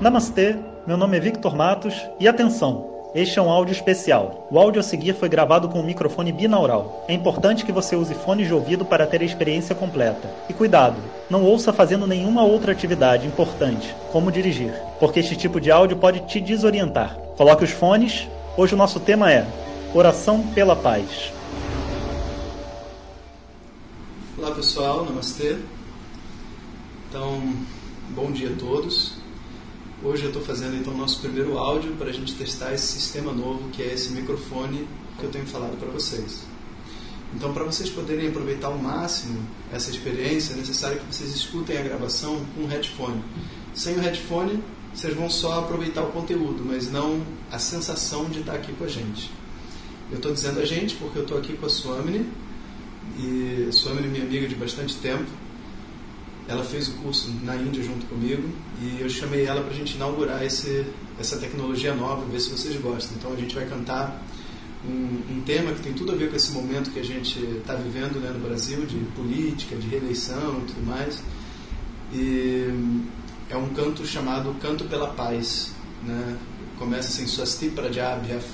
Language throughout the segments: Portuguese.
Namastê, meu nome é Victor Matos e atenção! Este é um áudio especial. O áudio a seguir foi gravado com um microfone binaural. É importante que você use fones de ouvido para ter a experiência completa. E cuidado, não ouça fazendo nenhuma outra atividade importante, como dirigir, porque este tipo de áudio pode te desorientar. Coloque os fones. Hoje o nosso tema é Oração pela Paz. Olá pessoal, namastê. Então, bom dia a todos. Hoje eu estou fazendo então o nosso primeiro áudio para a gente testar esse sistema novo que é esse microfone que eu tenho falado para vocês. Então, para vocês poderem aproveitar ao máximo essa experiência, é necessário que vocês escutem a gravação com um headphone. Sem o headphone, vocês vão só aproveitar o conteúdo, mas não a sensação de estar aqui com a gente. Eu estou dizendo a gente porque eu estou aqui com a Swamini, e a Swamini é minha amiga de bastante tempo, ela fez o curso na Índia junto comigo e eu chamei ela para a gente inaugurar esse, essa tecnologia nova, ver se vocês gostam. Então a gente vai cantar um, um tema que tem tudo a ver com esse momento que a gente está vivendo né, no Brasil, de política, de reeleição e tudo mais. E é um canto chamado Canto pela Paz. Né? Começa assim, Swasti Prajabhyaf.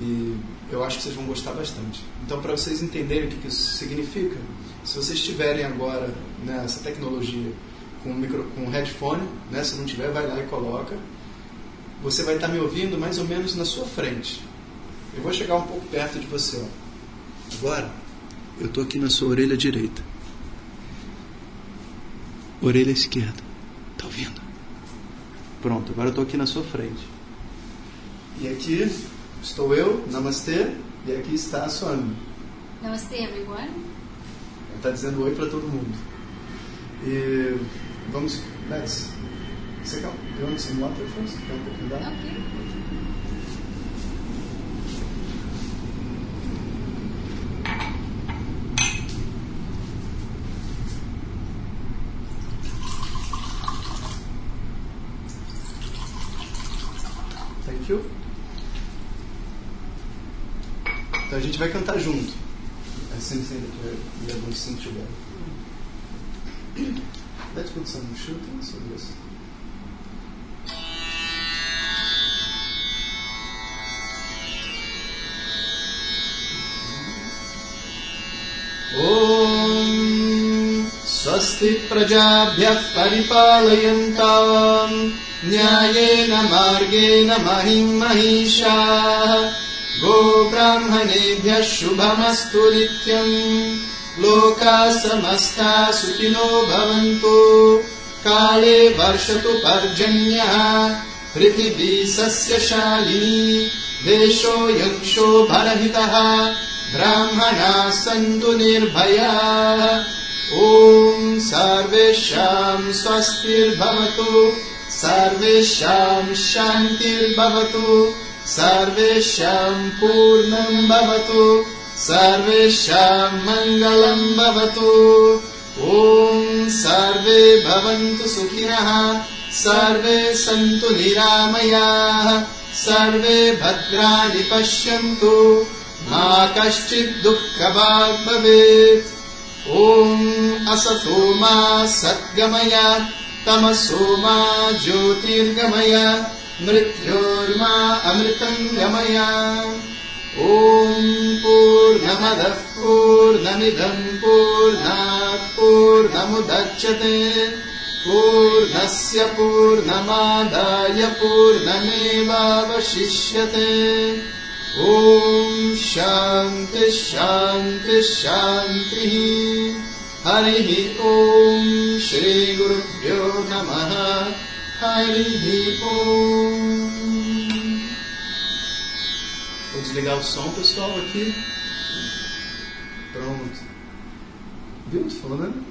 E eu acho que vocês vão gostar bastante. Então, para vocês entenderem o que isso significa, se vocês tiverem agora né, essa tecnologia com, micro, com headphone, né, se não tiver, vai lá e coloca. Você vai estar me ouvindo mais ou menos na sua frente. Eu vou chegar um pouco perto de você. Ó. Agora, eu estou aqui na sua orelha direita. Orelha esquerda. Está ouvindo? Pronto, agora eu estou aqui na sua frente. E aqui estou eu, Namastê, e aqui está a Swami. Namaste, everyone está dizendo oi para todo mundo. E vamos, let's. Você quer, you want some water first? Quer um pouquinho d'água? Ok. Thank you. Então a gente vai cantar junto. Assim sendo que we are going to sing together. Let's put some shooting so this. ॐ स्वस्ति प्रजाभ्यः परिपालयन्ताम् न्यायेन मार्गेण महिम् महिषाः गोब्राह्मणेभ्यः शुभमस्तु नित्यम्। लोकाः समस्ता सुखिनो भवन्तु। काले वर्षतु पर्जन्यः। पृथिवी सस्यशालिनी। देशोऽयम् शोभरहितः ब्राह्मणाः सन्तु निर्भयाः। ॐ सर्वेषाम् स्वस्तिर्भवतु। सर्वेषाम् शान्तिर्भवतु सर्वेषाम् पूर्णम् भवतु सर्वेषाम् मङ्गलम् भवतु। ॐ सर्वे भवन्तु सुखिनः सर्वे सन्तु निरामयाः सर्वे भद्राणि पश्यन्तु। मा कश्चित् दुःखभाग् भवेत्। ॐ असतो मा सद्गमय तमसो मा ज्योतिर्गमय मृत्योर्मा अमृतम् गमय ॐ पूर्णमदः पूर्णमिदम् पूर्णात् पूर्णमुदच्यते पूर्णस्य पूर्णमादाय पूर्णमेवावशिष्यते। ॐ शान्तिः शान्तिः शान्तिः। हरिः ॐ श्रीगुरुभ्यो नमः। हरिः ॐ desligar o som, pessoal, aqui. Pronto. Viu? Tô falando, né?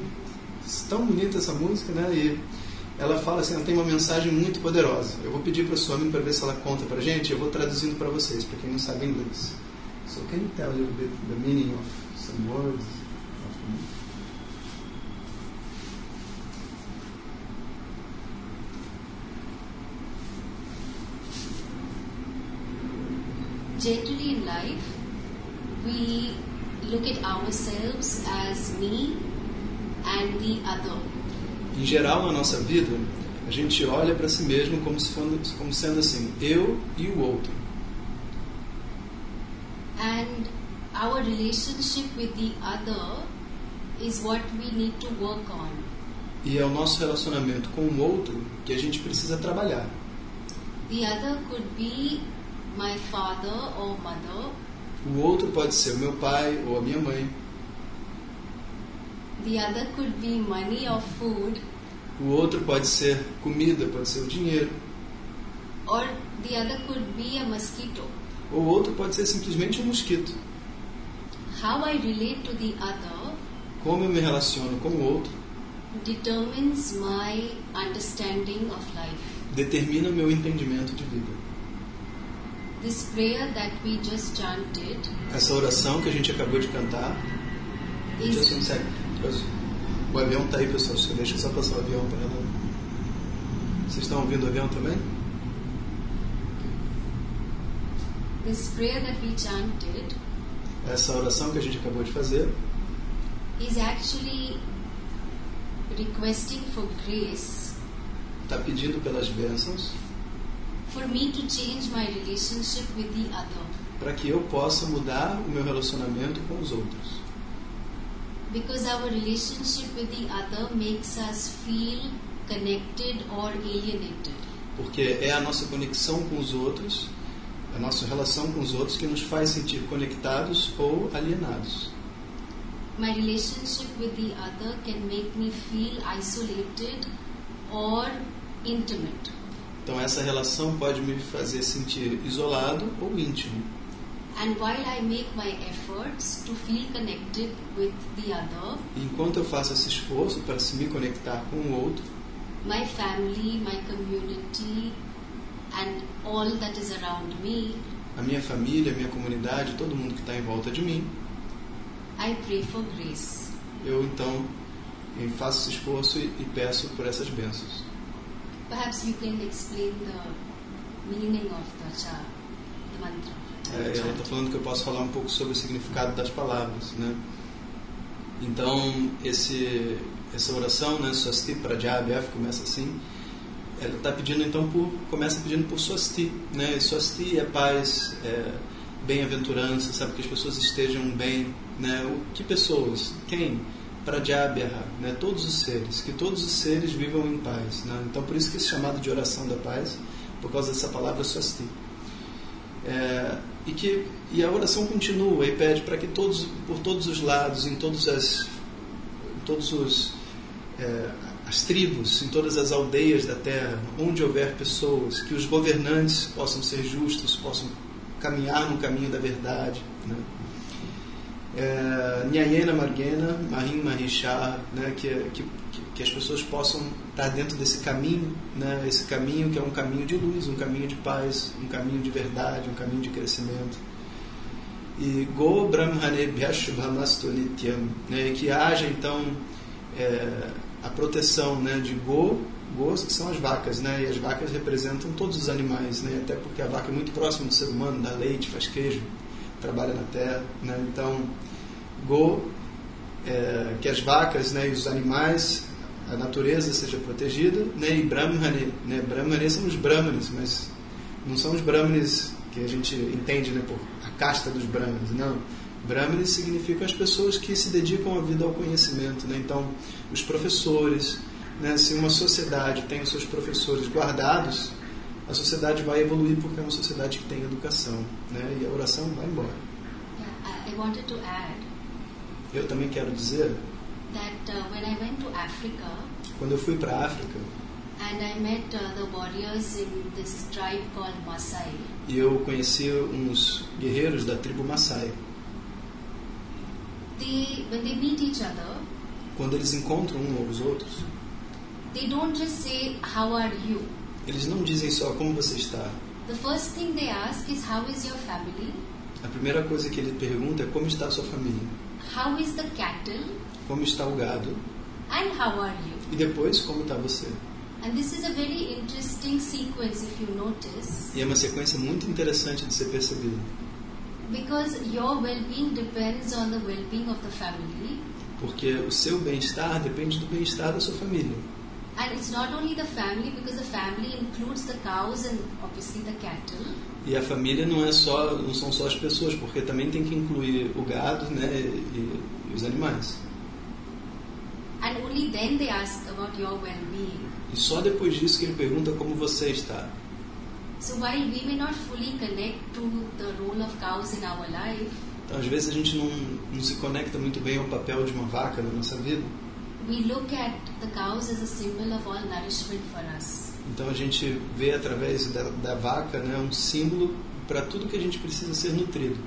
Tão bonita essa música, né? E ela fala assim, ela tem uma mensagem muito poderosa. Eu vou pedir para a Swami para ver se ela conta para gente. Eu vou traduzindo para vocês, para quem não sabe inglês. So can you tell a little bit the meaning of some words? Generally in life, we look at ourselves as me and the other. Em geral, na nossa vida, a gente olha para si mesmo como, se fosse, como sendo assim, eu e o outro. And our relationship with the other is what we need to work on. E é o nosso relacionamento com o outro que a gente precisa trabalhar. The other could be my father or mother. O outro pode ser o meu pai ou a minha mãe. The other could be money or food. O outro pode ser comida, pode ser o dinheiro. Or the other could be a mosquito. Ou o outro pode ser simplesmente um mosquito. How I relate to the other Como eu me relaciono com o outro determines my understanding of life. determina meu entendimento de vida. This prayer that we just chanted Essa oração que a gente acabou de cantar. Just is second. O avião tá aí, pessoal. Deixa eu só passar o avião para ela. Vocês estão ouvindo o avião também? this prayer that we chanted Essa oração que a gente acabou de fazer is actually requesting for grace está pedindo pelas bênçãos for me to change my relationship with the other. para que eu possa mudar o meu relacionamento com os outros. Because our relationship with the other makes us feel connected or alienated. Porque é a nossa conexão com os outros, a nossa relação com os outros que nos faz sentir conectados ou alienados. My relationship with the other can make me feel isolated or intimate. Então essa relação pode me fazer sentir isolado ou íntimo. And while I make my efforts to feel connected with the other, enquanto eu faço esse esforço para se me conectar com o outro, my family, my community, and all that is around me, a minha família, a minha comunidade, todo mundo que está em volta de mim, I pray for grace. eu então eu faço esse esforço e, e peço por essas bênçãos. Perhaps you can explain the meaning of the cha, the mantra. É, ela está falando que eu posso falar um pouco sobre o significado das palavras, né? Então, esse, essa oração, né, Swasti Pradyabhyaf, começa assim. Ela está pedindo, então, por, começa pedindo por Swasti, né? E Swasti é paz, é bem-aventurança, sabe? Que as pessoas estejam bem, né? O, que pessoas? Quem? Pradyabhya, né? Todos os seres, que todos os seres vivam em paz, né? Então, por isso que esse chamado de oração da paz, por causa dessa palavra Swasti. É, e que e a oração continua e pede para que todos por todos os lados em todas as em todos os é, as tribos em todas as aldeias da terra onde houver pessoas que os governantes possam ser justos possam caminhar no caminho da verdade né? É, Nyayena Margena Mahim Mahishah né? que, que, que as pessoas possam estar dentro desse caminho, né? esse caminho que é um caminho de luz, um caminho de paz, um caminho de verdade, um caminho de crescimento. E Go Brahmane Nityam, né? que haja então é, a proteção né? de Go, Gos que são as vacas, né? e as vacas representam todos os animais, né? até porque a vaca é muito próxima do ser humano, dá leite, faz queijo, trabalha na terra. Né? Então, Go, é, que as vacas né? e os animais a natureza seja protegida, né? E Brahmane, né? Brahmane são os Brahmanes, mas não são os Brahmanes que a gente entende, né? Por a casta dos Brahmanes, não. Brahmanes significam as pessoas que se dedicam a vida ao conhecimento, né? Então, os professores, né? Se uma sociedade tem os seus professores guardados, a sociedade vai evoluir porque é uma sociedade que tem educação, né? E a oração vai embora. Yeah, I, I wanted to add Eu também quero dizer, that uh, when I went to Africa quando eu fui para a África and I met uh, the warriors in this tribe called Maasai, e eu conheci uns guerreiros da tribo Maasai, they when they meet each other, quando eles encontram um aos outros, they don't just say how are you. Eles não dizem só como você está. The first thing they ask is how is your family, A primeira coisa que ele pergunta é como está a sua família, how is the cattle, como está o gado and how are you. e depois como está você. And this is a very interesting sequence if you notice, E é uma sequência muito interessante de ser percebida, because your well-being depends on the well-being of the family, porque o seu bem-estar depende do bem-estar da sua família. And it's not only the family because the family includes the cows and obviously the cattle. E a família não é só, não são só as pessoas, porque também tem que incluir o gado, né, e, e os animais. And only then they ask about your well-being. E só depois disso que ele pergunta como você está. So while we may not fully connect to the role of cows in our life, Então, às vezes a gente não, não se conecta muito bem ao papel de uma vaca na nossa vida. We look at the cows as a symbol of all nourishment for us. Então a gente vê através da, da vaca, né, um símbolo para tudo que a gente precisa ser nutrido.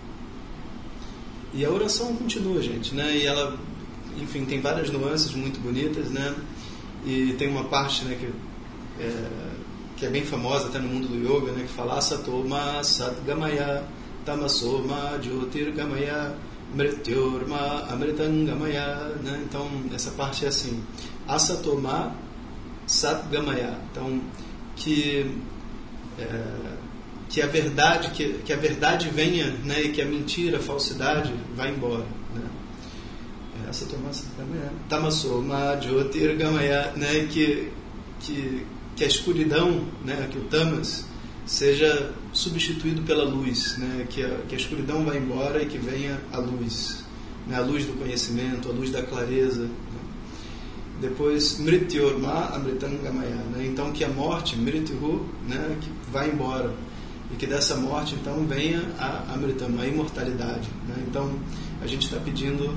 E a oração continua, gente, né? E ela, enfim, tem várias nuances muito bonitas, né? E tem uma parte, né, que é, que é bem famosa até no mundo do yoga, né, que fala Asatoma Satgamaya Tamasoma Jyotirgamaya Mrityorma Amritangamaya, né? Então essa parte é assim: Asatoma Satgamaya. Então que é, que a verdade que, que a verdade venha, né, e que a mentira, a falsidade vá embora, né? É, Asatoma Satgamaya Tamasoma Jyotirgamaya, né, que que que a escuridão, né, que o tamas seja substituído pela luz, né, que, a, que a escuridão vá embora e que venha a luz, né, a luz do conhecimento, a luz da clareza. Né. Depois, mrityorma amritangamaya, né, então que a morte, mrityu, né, que vá embora e que dessa morte então venha a amritam, a imortalidade. Né. Então a gente está pedindo,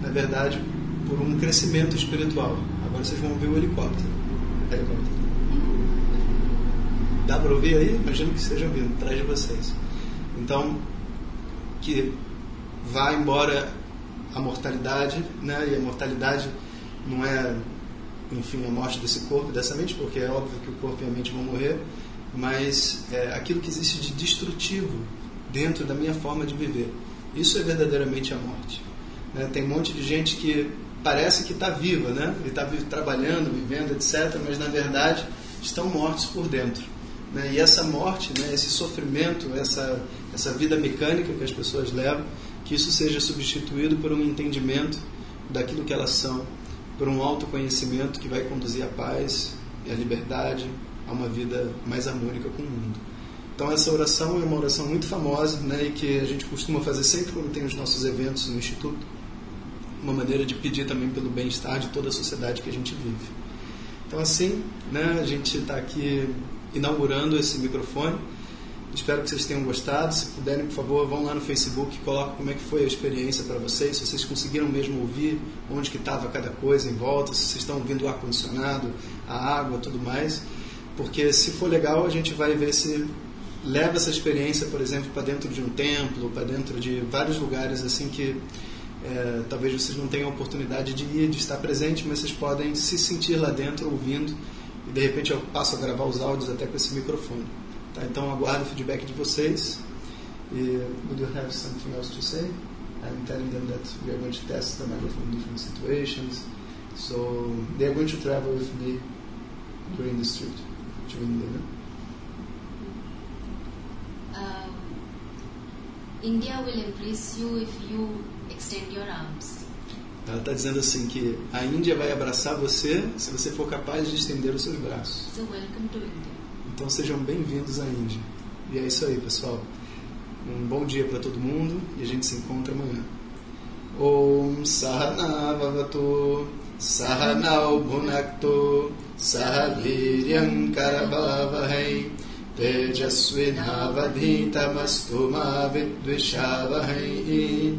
na verdade, por um crescimento espiritual. Agora vocês vão ver o helicóptero. helicóptero. Dá para ouvir aí? Imagino que esteja ouvindo, atrás de vocês. Então, que vá embora a mortalidade, né? E a mortalidade não é, enfim, a morte desse corpo, dessa mente, porque é óbvio que o corpo e a mente vão morrer, mas é aquilo que existe de destrutivo dentro da minha forma de viver. Isso é verdadeiramente a morte. Né? Tem um monte de gente que parece que está viva, né? E está trabalhando, vivendo, etc., mas na verdade estão mortos por dentro. Né? E essa morte, né, esse sofrimento, essa, essa vida mecânica que as pessoas levam, que isso seja substituído por um entendimento daquilo que elas são, por um autoconhecimento que vai conduzir à paz e à liberdade, a uma vida mais harmônica com o mundo. Então essa oração é uma oração muito famosa né, e que a gente costuma fazer sempre quando tem os nossos eventos no Instituto, uma maneira de pedir também pelo bem-estar de toda a sociedade que a gente vive. Então assim, né, a gente está aqui inaugurando esse microfone. Espero que vocês tenham gostado. Se puderem, por favor, vão lá no Facebook e coloquem como é que foi a experiência para vocês. Se vocês conseguiram mesmo ouvir onde que estava cada coisa em volta, se vocês estão ouvindo o ar-condicionado, a água, tudo mais. Porque se for legal, a gente vai ver se leva essa experiência, por exemplo, para dentro de um templo, para dentro de vários lugares assim que é, talvez vocês não tenham a oportunidade de ir, de estar presente, mas vocês podem se sentir lá dentro ouvindo e de repente eu passo a gravar os áudios até com esse microfone. Tá? Então aguardo o feedback de vocês. E, would you have something else to say? I'm telling them that we are going to test the microphone in different situations. So they are going to travel with me during the trip, during the India will embrace you if you extend your arms. Ela está dizendo assim que a Índia vai abraçar você se você for capaz de estender os seus braços. So welcome to India. Então sejam bem-vindos à Índia. E é isso aí, pessoal. Um bom dia para todo mundo e a gente se encontra amanhã. Om Sahana Vavato Sahanau Bhunakto Sahaviryam Karavavahai Tejasvinavadhitamastu ma vidvishavahai